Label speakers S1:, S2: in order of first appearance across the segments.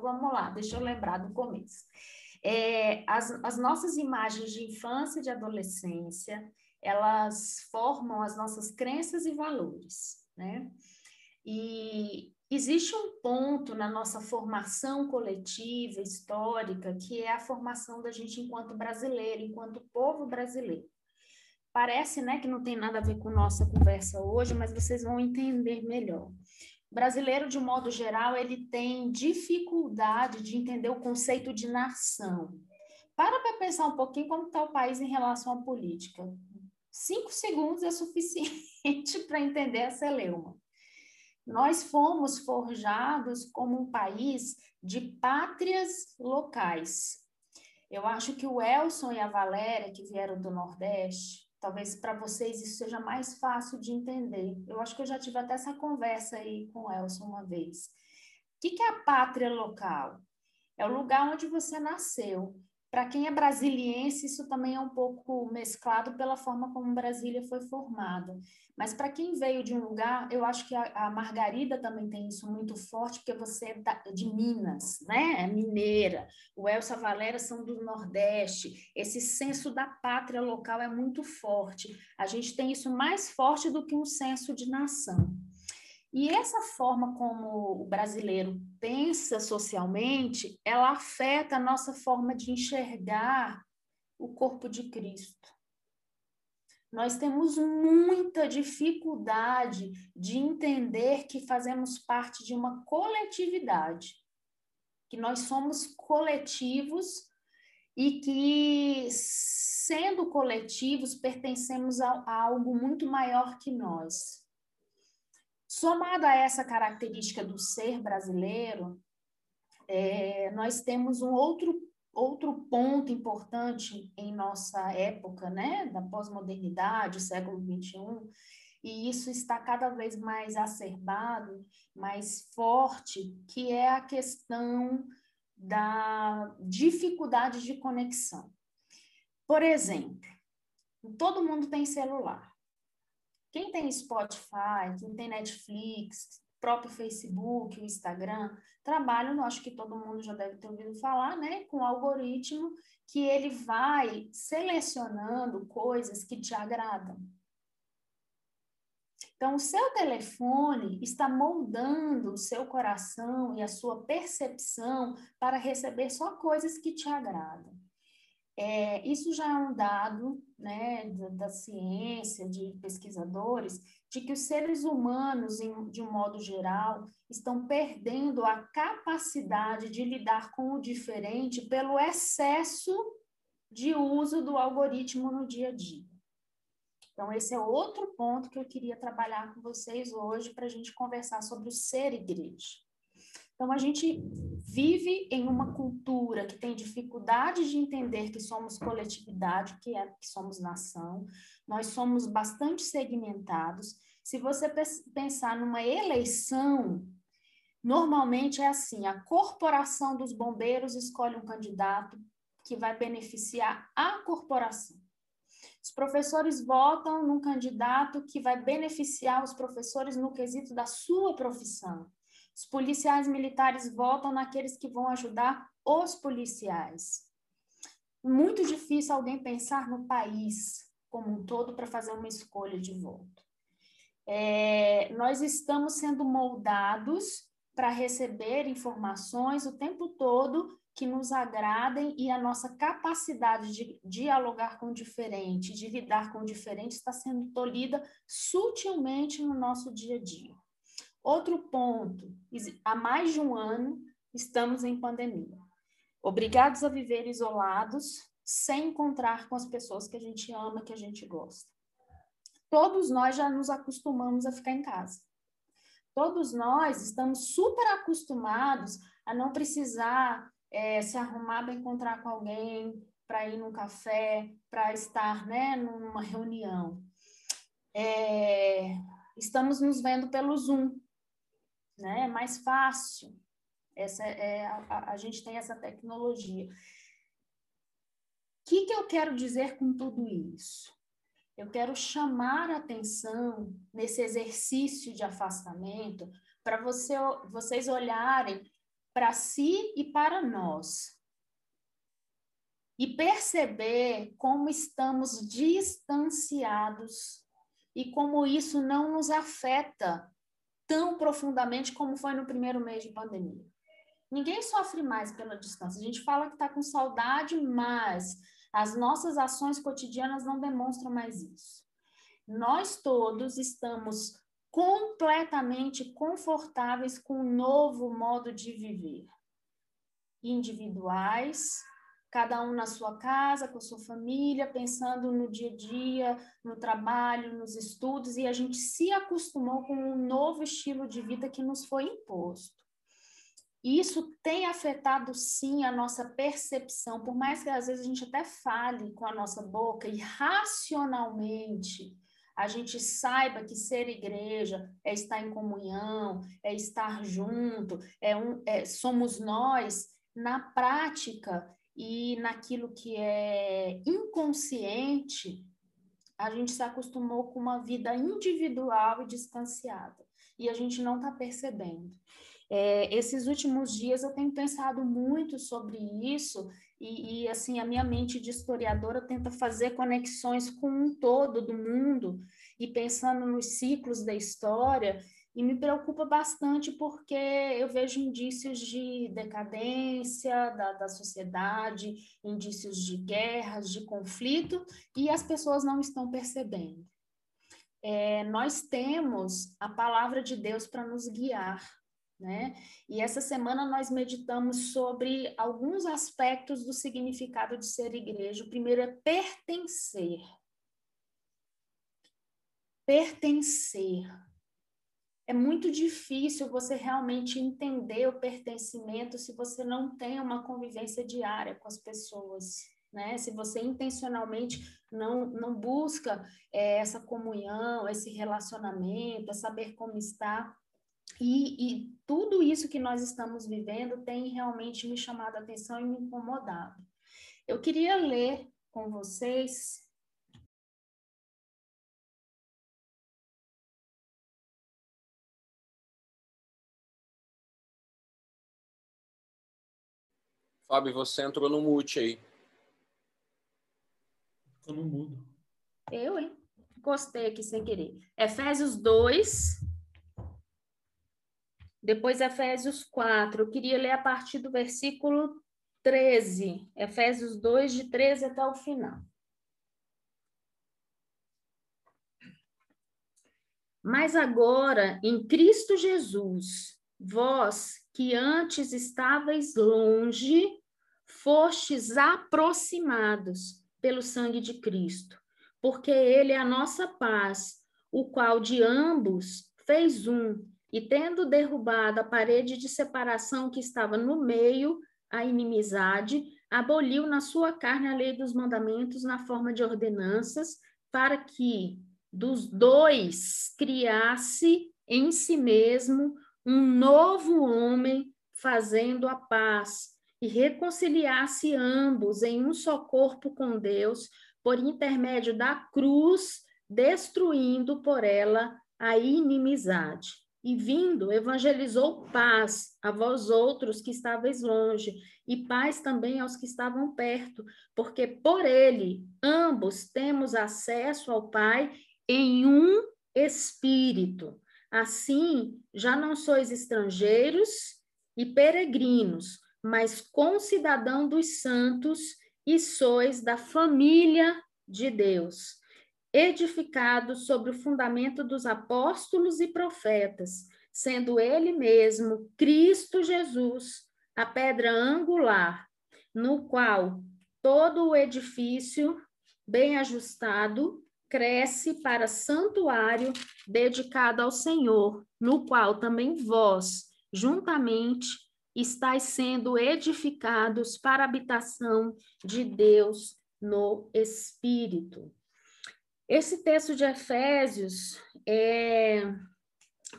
S1: vamos lá, deixa eu lembrar do começo. É, as, as nossas imagens de infância e de adolescência, elas formam as nossas crenças e valores, né? E existe um ponto na nossa formação coletiva, histórica, que é a formação da gente enquanto brasileiro, enquanto povo brasileiro. Parece, né, que não tem nada a ver com nossa conversa hoje, mas vocês vão entender melhor. Brasileiro, de modo geral, ele tem dificuldade de entender o conceito de nação. Para para pensar um pouquinho como está o país em relação à política. Cinco segundos é suficiente para entender essa celeuma. Nós fomos forjados como um país de pátrias locais. Eu acho que o Elson e a Valéria, que vieram do Nordeste, talvez para vocês isso seja mais fácil de entender. Eu acho que eu já tive até essa conversa aí com o Elson uma vez. O que, é a pátria local? É o lugar onde você nasceu. Para quem é brasiliense, isso também é um pouco mesclado pela forma como Brasília foi formada. Mas para quem veio de um lugar, eu acho que a, a, Margarida também tem isso muito forte, porque você é da, de Minas, né? É mineira. O Elsa Valéria são do Nordeste. Esse senso da pátria local é muito forte. A gente tem isso mais forte do que um senso de nação. E essa forma como o brasileiro pensa socialmente, ela afeta a nossa forma de enxergar o corpo de Cristo. Nós temos muita dificuldade de entender que fazemos parte de uma coletividade, que nós somos coletivos e que, sendo coletivos, pertencemos a, a algo muito maior que nós. Somado a essa característica do ser brasileiro, é, nós temos um outro, outro ponto importante em nossa época, né, da pós-modernidade, século XXI, e isso está cada vez mais acerbado, mais forte, que é a questão da dificuldade de conexão. Por exemplo, todo mundo tem celular. Quem tem Spotify, quem tem Netflix, próprio Facebook, o Instagram, trabalham, acho que todo mundo já deve ter ouvido falar, né, com o algoritmo que ele vai selecionando coisas que te agradam. Então, o seu telefone está moldando o seu coração e a sua percepção para receber só coisas que te agradam. É, isso já é um dado né, da, da, ciência, de pesquisadores, de que os seres humanos, em, de um modo geral, estão perdendo a capacidade de lidar com o diferente pelo excesso de uso do algoritmo no dia a dia. Então, esse é outro ponto que eu queria trabalhar com vocês hoje para a gente conversar sobre o ser igreja. Então, a gente vive em uma cultura que tem dificuldade de entender que somos coletividade, que é que somos nação. Nós somos bastante segmentados. Se você pensar numa eleição, normalmente é assim: a corporação dos bombeiros escolhe um candidato que vai beneficiar a corporação. Os professores votam num candidato que vai beneficiar os professores no quesito da sua profissão. Os policiais militares votam naqueles que vão ajudar os policiais. Muito difícil alguém pensar no país como um todo para fazer uma escolha de voto. É, nós estamos sendo moldados para receber informações o tempo todo que nos agradem e a nossa capacidade de dialogar com o diferente, de lidar com o diferente, está sendo tolhida sutilmente no nosso dia a dia. Outro ponto: há mais de um ano estamos em pandemia. Obrigados a viver isolados, sem encontrar com as pessoas que a gente ama, que a gente gosta. Todos nós já nos acostumamos a ficar em casa. Todos nós estamos super acostumados a não precisar é, se arrumar para encontrar com alguém, para ir num café, para estar né, numa reunião. É, estamos nos vendo pelo Zoom, né? É mais fácil. Essa é a, a gente tem essa tecnologia. O que, que eu quero dizer com tudo isso? Eu quero chamar a atenção nesse exercício de afastamento para você, vocês olharem para si e para nós. E perceber como estamos distanciados e como isso não nos afeta tão profundamente como foi no primeiro mês de pandemia. Ninguém sofre mais pela distância. A gente fala que está com saudade, mas as nossas ações cotidianas não demonstram mais isso. Nós todos estamos completamente confortáveis com o novo modo de viver. Individuais, cada um na sua casa, com a sua família, pensando no dia a dia, no trabalho, nos estudos, e a gente se acostumou com um novo estilo de vida que nos foi imposto. Isso tem afetado sim a nossa percepção, por mais que às vezes a gente até fale com a nossa boca e racionalmente a gente saiba que ser igreja é estar em comunhão, é estar junto, é um, é, somos nós, na prática e naquilo que é inconsciente, a gente se acostumou com uma vida individual e distanciada, e a gente não está percebendo. É, esses últimos dias eu tenho pensado muito sobre isso e, e, assim a minha mente de historiadora tenta fazer conexões com um todo do mundo e pensando nos ciclos da história e me preocupa bastante porque eu vejo indícios de decadência da, da sociedade, indícios de guerras, de conflito e as pessoas não estão percebendo. É, nós temos a palavra de Deus para nos guiar né? E essa semana nós meditamos sobre alguns aspectos do significado de ser igreja. O primeiro é pertencer. Pertencer. É muito difícil você realmente entender o pertencimento se você não tem uma convivência diária com as pessoas. Né? Se você intencionalmente não, não busca é, essa comunhão, esse relacionamento, é saber como está e, e, tudo isso que nós estamos vivendo tem realmente me chamado a atenção e me incomodado. Eu queria ler com vocês.
S2: Fábio, você entrou no mute aí.
S3: Ficou no mudo.
S1: Eu, hein? Gostei aqui sem querer. Efésios 2, depois, Efésios 4. Eu queria ler a partir do versículo 13. Efésios 2, de 13 até o final. Mas agora, em Cristo Jesus, vós que antes estáveis longe, fostes aproximados pelo sangue de Cristo, porque ele é a nossa paz, o qual de ambos fez um e tendo derrubado a parede de separação que estava no meio, a inimizade, aboliu na sua carne a lei dos mandamentos na forma de ordenanças, para que dos dois criasse em si mesmo um novo homem, fazendo a paz, e reconciliasse ambos em um só corpo com Deus, por intermédio da cruz, destruindo por ela a inimizade e vindo, evangelizou paz a vós outros que estáveis longe, e paz também aos que estavam perto, porque por ele ambos temos acesso ao Pai em um espírito. Assim, já não sois estrangeiros e peregrinos, mas concidadão dos santos e sois da família de Deus edificado sobre o fundamento dos apóstolos e profetas, sendo ele mesmo, Cristo Jesus, a pedra angular, no qual todo o edifício, bem ajustado, cresce para santuário dedicado ao Senhor, no qual também vós, juntamente, estáis sendo edificados para a habitação de Deus no Espírito. Esse texto de Efésios, é,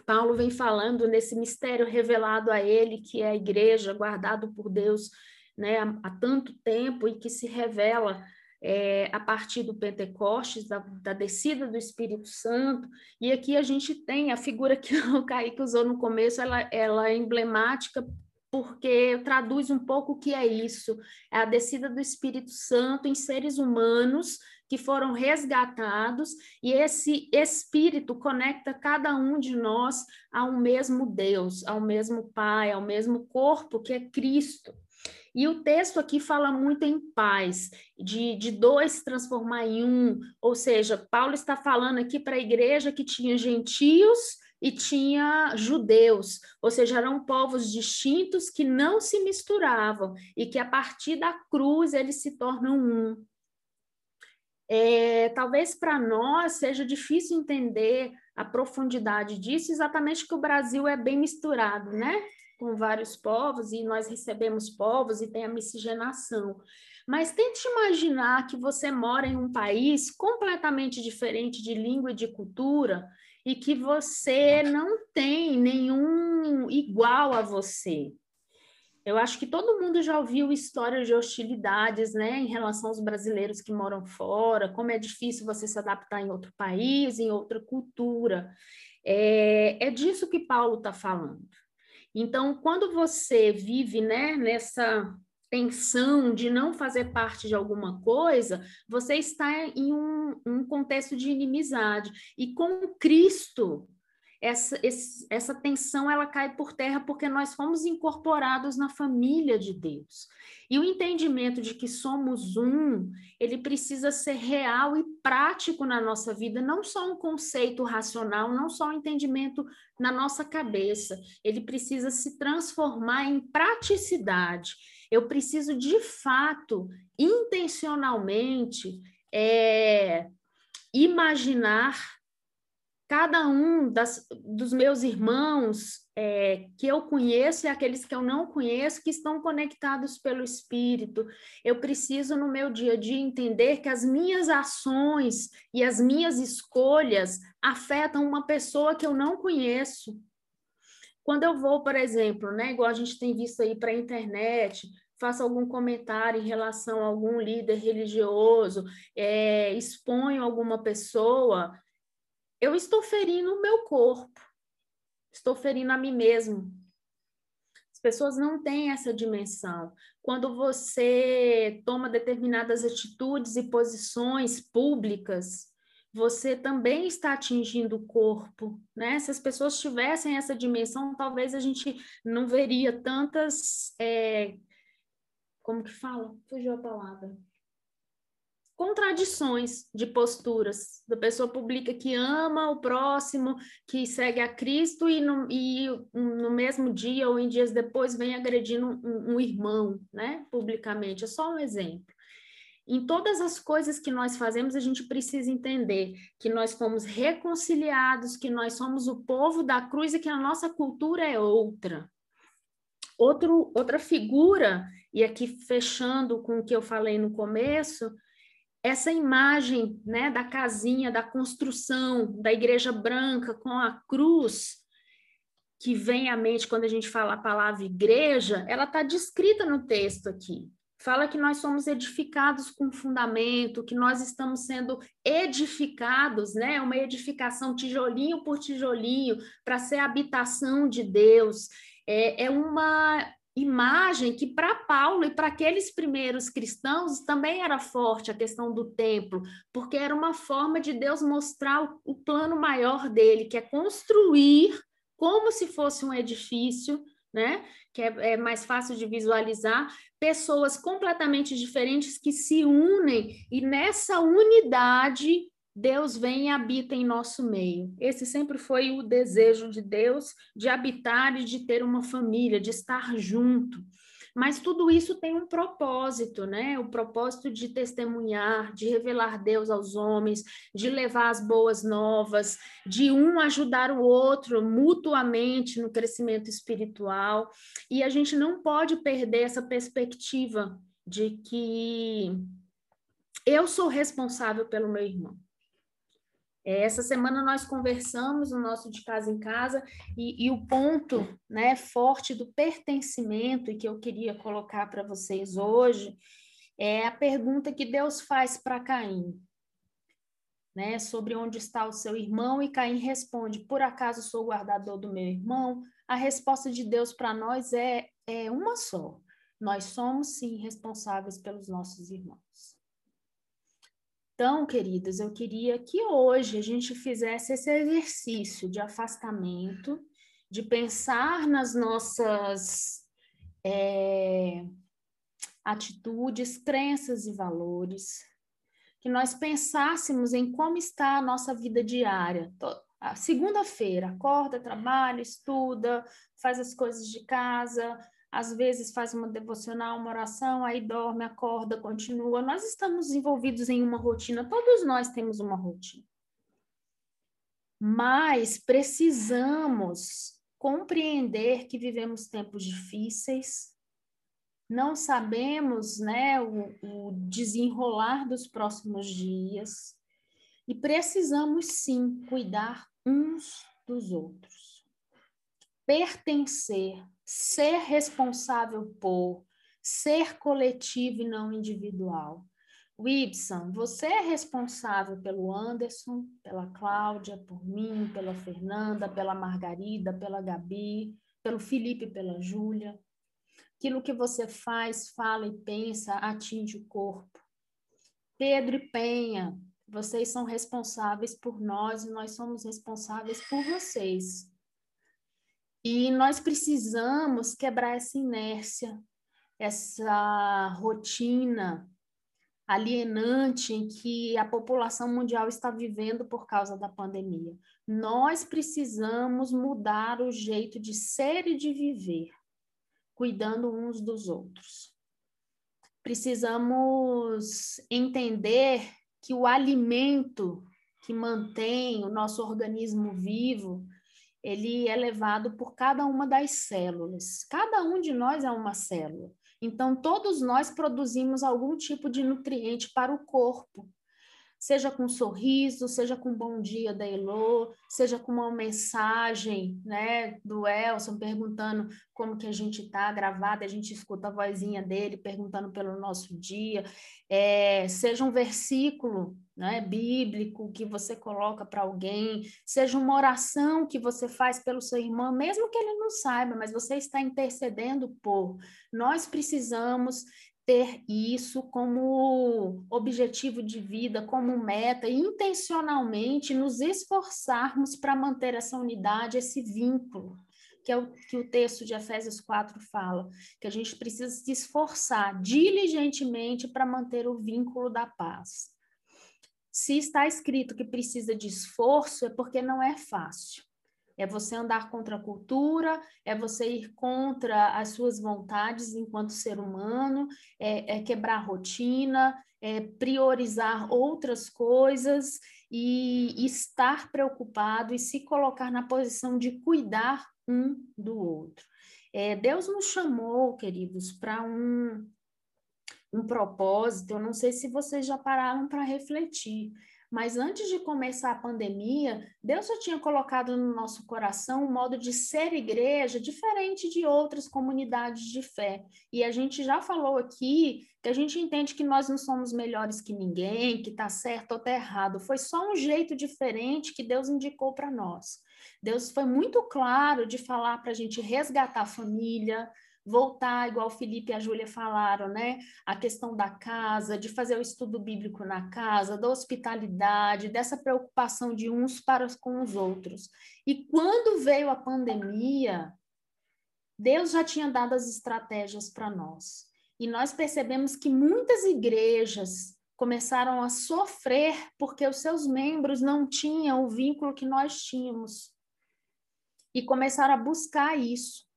S1: Paulo vem falando nesse mistério revelado a ele, que é a igreja, guardado por Deus né, há, há tanto tempo e que se revela é, a partir do Pentecostes, da, da, descida do Espírito Santo, e aqui a gente tem a figura que o Kaique usou no começo, ela, ela é emblemática porque traduz um pouco o que é isso: é a descida do Espírito Santo em seres humanos que foram resgatados, e esse Espírito conecta cada um de nós ao mesmo Deus, ao mesmo Pai, ao mesmo corpo que é Cristo. E o texto aqui fala muito em paz, de, de dois transformar em um, ou seja, Paulo está falando aqui para a igreja que tinha gentios e tinha judeus, ou seja, eram povos distintos que não se misturavam e que a partir da cruz eles se tornam um. É, talvez para nós seja difícil entender a profundidade disso, exatamente que o Brasil é bem misturado, né? Com vários povos, e nós recebemos povos e tem a miscigenação. Mas tente imaginar que você mora em um país completamente diferente de língua e de cultura, e que você não tem nenhum igual a você. Eu acho que todo mundo já ouviu histórias de hostilidades, né, em relação aos brasileiros que moram fora, como é difícil você se adaptar em outro país, em outra cultura. É, é disso que Paulo está falando. Então, quando você vive, né, nessa tensão de não fazer parte de alguma coisa, você está em um, um contexto de inimizade. E com Cristo, essa, essa tensão ela cai por terra porque nós fomos incorporados na família de Deus. E o entendimento de que somos um, ele precisa ser real e prático na nossa vida, não só um conceito racional, não só um entendimento na nossa cabeça. Ele precisa se transformar em praticidade. Eu preciso, de fato, intencionalmente, é, imaginar cada um das, dos meus irmãos é, que eu conheço e aqueles que eu não conheço, que estão conectados pelo Espírito. Eu preciso, no meu dia a dia, entender que as minhas ações e as minhas escolhas afetam uma pessoa que eu não conheço. Quando eu vou, por exemplo, né, igual a gente tem visto aí para a internet, faço algum comentário em relação a algum líder religioso, é, exponho alguma pessoa, eu estou ferindo o meu corpo, estou ferindo a mim mesmo. As pessoas não têm essa dimensão. Quando você toma determinadas atitudes e posições públicas, você também está atingindo o corpo, né? Se as pessoas tivessem essa dimensão, talvez a gente não veria tantas, é... como que fala? Fugiu a palavra contradições de posturas. Da pessoa publica que ama o próximo, que segue a Cristo e no, e no mesmo dia ou em dias depois vem agredindo um, um irmão, né? Publicamente. É só um exemplo. Em todas as coisas que nós fazemos, a gente precisa entender que nós fomos reconciliados, que nós somos o povo da cruz e que a nossa cultura é outra. Outro, outra figura, e aqui fechando com o que eu falei no começo, essa imagem né, da casinha, da construção, da igreja branca com a cruz, que vem à mente quando a gente fala a palavra igreja, ela está descrita no texto aqui. Fala que nós somos edificados com fundamento, que nós estamos sendo edificados, né? Uma edificação tijolinho por tijolinho, para ser habitação de Deus. É, é uma imagem que para Paulo e para aqueles primeiros cristãos também era forte a questão do templo, porque era uma forma de Deus mostrar o, plano maior dele, que é construir como se fosse um edifício, né? Que é, é mais fácil de visualizar, pessoas completamente diferentes que se unem e nessa unidade Deus vem e habita em nosso meio. Esse sempre foi o desejo de Deus de habitar e de ter uma família, de estar junto. Mas tudo isso tem um propósito, né? O propósito de testemunhar, de revelar Deus aos homens, de levar as boas novas, de um ajudar o outro mutuamente no crescimento espiritual. E a gente não pode perder essa perspectiva de que eu sou responsável pelo meu irmão. É, essa semana nós conversamos no nosso de casa em casa e, e o ponto né, forte do pertencimento e que eu queria colocar para vocês hoje é a pergunta que Deus faz para Caim, né, sobre onde está o seu irmão e Caim responde: Por acaso sou guardador do meu irmão? A resposta de Deus para nós é é uma só. Nós somos, sim, responsáveis pelos nossos irmãos. Então, queridas, eu queria que hoje a gente fizesse esse exercício de afastamento, de pensar nas nossas é, atitudes, crenças e valores, que nós pensássemos em como está a nossa vida diária. Segunda-feira, acorda, trabalha, estuda, faz as coisas de casa, às vezes faz uma devocional, uma oração, aí dorme, acorda, continua. Nós estamos envolvidos em uma rotina, todos nós temos uma rotina. Mas precisamos compreender que vivemos tempos difíceis, não sabemos né, o, o desenrolar dos próximos dias e precisamos sim cuidar uns dos outros. Pertencer ser responsável por, ser coletivo e não individual. Wibson, você é responsável pelo Anderson, pela Cláudia, por mim, pela Fernanda, pela Margarida, pela Gabi, pelo Felipe, pela Júlia. Aquilo que você faz, fala e pensa atinge o corpo. Pedro e Penha, vocês são responsáveis por nós e nós somos responsáveis por vocês. E nós precisamos quebrar essa inércia, essa rotina alienante em que a população mundial está vivendo por causa da pandemia. Nós precisamos mudar o jeito de ser e de viver, cuidando uns dos outros. Precisamos entender que o alimento que mantém o nosso organismo vivo ele é levado por cada uma das células. Cada um de nós é uma célula. Então, todos nós produzimos algum tipo de nutriente para o corpo seja com um sorriso, seja com um bom dia da Elo, seja com uma mensagem, né, do Elson perguntando como que a gente está gravada, a gente escuta a vozinha dele perguntando pelo nosso dia, é, seja um versículo, né, bíblico que você coloca para alguém, seja uma oração que você faz pelo seu irmão, mesmo que ele não saiba, mas você está intercedendo por. Nós precisamos ter isso como objetivo de vida, como meta, e intencionalmente nos esforçarmos para manter essa unidade, esse vínculo, que é o que o texto de Efésios 4 fala, que a gente precisa se esforçar diligentemente para manter o vínculo da paz. Se está escrito que precisa de esforço, é porque não é fácil é você andar contra a cultura, é você ir contra as suas vontades enquanto ser humano, é, é quebrar rotina, é priorizar outras coisas e estar preocupado e se colocar na posição de cuidar um do outro. É, Deus nos chamou, queridos, para um, um propósito. Eu não sei se vocês já pararam para refletir, mas antes de começar a pandemia, Deus já tinha colocado no nosso coração um modo de ser igreja diferente de outras comunidades de fé. E a gente já falou aqui que a gente entende que nós não somos melhores que ninguém, que está certo ou está errado. Foi só um jeito diferente que Deus indicou para nós. Deus foi muito claro de falar para a gente resgatar a família, voltar, igual o Felipe e a Júlia falaram, né? A questão da casa, de fazer o estudo bíblico na casa, da hospitalidade, dessa preocupação de uns para com os outros. E quando veio a pandemia, Deus já tinha dado as estratégias para nós. E nós percebemos que muitas igrejas começaram a sofrer porque os seus membros não tinham o vínculo que nós tínhamos. E começaram a buscar isso.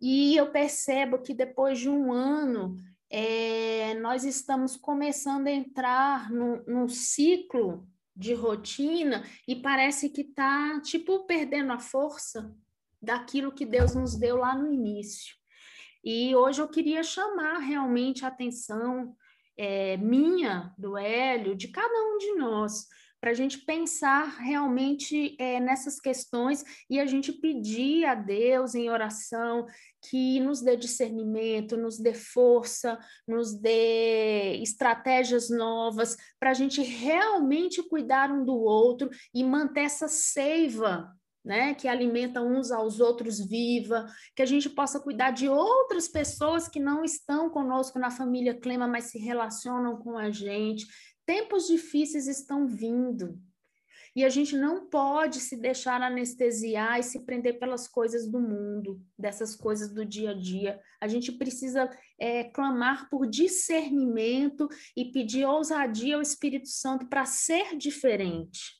S1: E eu percebo que depois de um ano, é, nós estamos começando a entrar num, ciclo de rotina e parece que está, tipo, perdendo a força daquilo que Deus nos deu lá no início. E hoje eu queria chamar realmente a atenção é, minha, do Hélio, de cada um de nós, para a gente pensar realmente é, nessas questões e a gente pedir a Deus em oração que nos dê discernimento, nos dê força, nos dê estratégias novas para a gente realmente cuidar um do outro e manter essa seiva né, que alimenta uns aos outros viva, que a gente possa cuidar de outras pessoas que não estão conosco na família Clema, mas se relacionam com a gente. Tempos difíceis estão vindo. E a gente não pode se deixar anestesiar e se prender pelas coisas do mundo, dessas coisas do dia a dia. A gente precisa é, clamar por discernimento e pedir ousadia ao Espírito Santo para ser diferente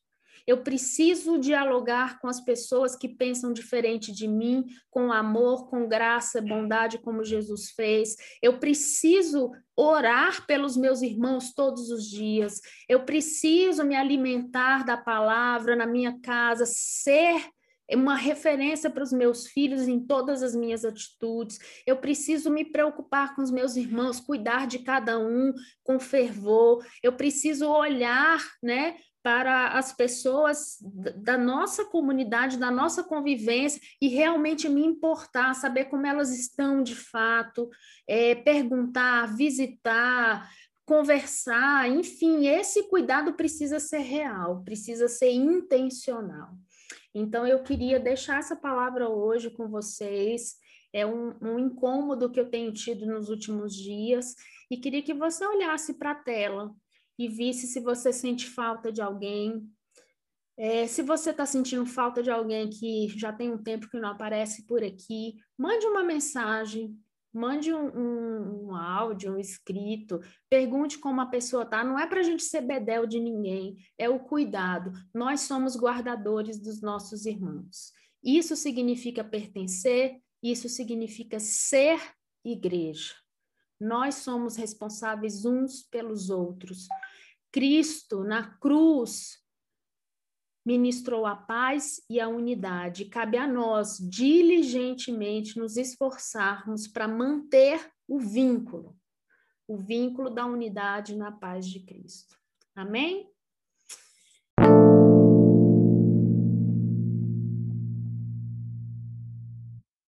S1: eu preciso dialogar com as pessoas que pensam diferente de mim, com amor, com graça, bondade, como Jesus fez. Eu preciso orar pelos meus irmãos todos os dias. Eu preciso me alimentar da palavra na minha casa, ser uma referência para os meus filhos em todas as minhas atitudes. Eu preciso me preocupar com os meus irmãos, cuidar de cada um com fervor. Eu preciso olhar, né, para as pessoas da nossa comunidade, da nossa convivência e realmente me importar, saber como elas estão de fato, é, perguntar, visitar, conversar, enfim, esse cuidado precisa ser real, precisa ser intencional. Então, eu queria deixar essa palavra hoje com vocês. É um, um incômodo que eu tenho tido nos últimos dias e queria que você olhasse para a tela e visse se você sente falta de alguém. É, se você está sentindo falta de alguém que já tem um tempo que não aparece por aqui, mande uma mensagem, mande um, um, um áudio, um escrito, pergunte como a pessoa está. Não é para a gente ser bedel de ninguém, é o cuidado. Nós somos guardadores dos nossos irmãos. Isso significa pertencer, isso significa ser igreja. Nós somos responsáveis uns pelos outros. Cristo, na cruz, ministrou a paz e a unidade. Cabe a nós, diligentemente, nos esforçarmos para manter o vínculo, o vínculo da unidade na paz de Cristo. Amém?